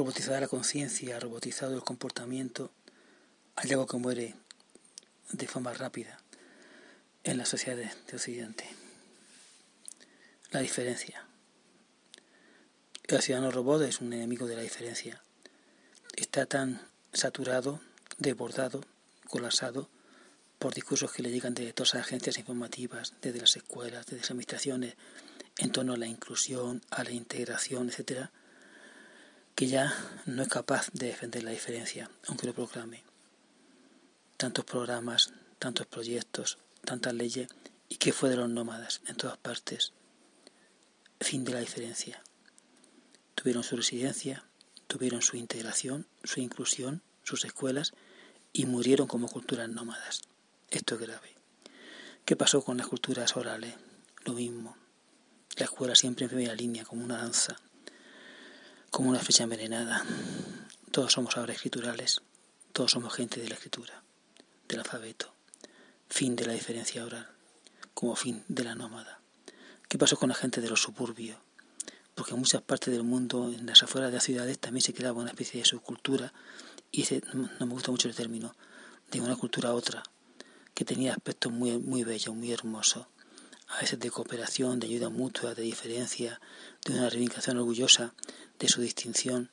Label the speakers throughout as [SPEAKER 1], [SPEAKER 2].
[SPEAKER 1] robotizada la conciencia, robotizado el comportamiento, hay algo que muere de forma rápida en las sociedades de Occidente. La diferencia. El ciudadano robot es un enemigo de la diferencia. Está tan saturado, desbordado, colapsado por discursos que le llegan de todas las agencias informativas, desde las escuelas, desde las administraciones, en torno a la inclusión, a la integración, etcétera, que ya no es capaz de defender la diferencia, aunque lo proclame. Tantos programas, tantos proyectos, tantas leyes, y que fue de los nómadas en todas partes. Fin de la diferencia. Tuvieron su residencia, tuvieron su integración, su inclusión, sus escuelas y murieron como culturas nómadas. Esto es grave. ¿Qué pasó con las culturas orales? Lo mismo. La escuela siempre en primera línea, como una danza, como una flecha envenenada. Todos somos ahora escriturales, todos somos gente de la escritura, del alfabeto. Fin de la diferencia oral, como fin de la nómada. ¿Qué pasó con la gente de los suburbios? Porque en muchas partes del mundo, en las afueras de las ciudades, también se creaba una especie de subcultura, y no me gusta mucho el término, de una cultura a otra, que tenía aspectos muy, muy bellos, muy hermosos, a veces de cooperación, de ayuda mutua, de diferencia, de una reivindicación orgullosa de su distinción.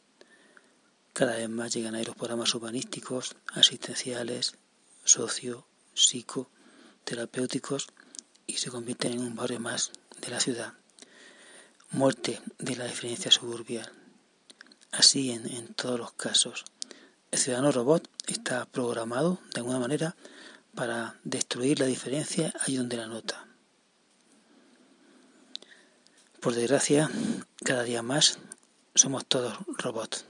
[SPEAKER 1] Cada vez más llegan ahí los programas urbanísticos, asistenciales, socio, psico, terapéuticos y se convierten en un barrio más de la ciudad. Muerte de la diferencia suburbial. Así en, en todos los casos. El ciudadano robot está programado de alguna manera para destruir la diferencia allí donde la nota. Por desgracia, cada día más somos todos robots.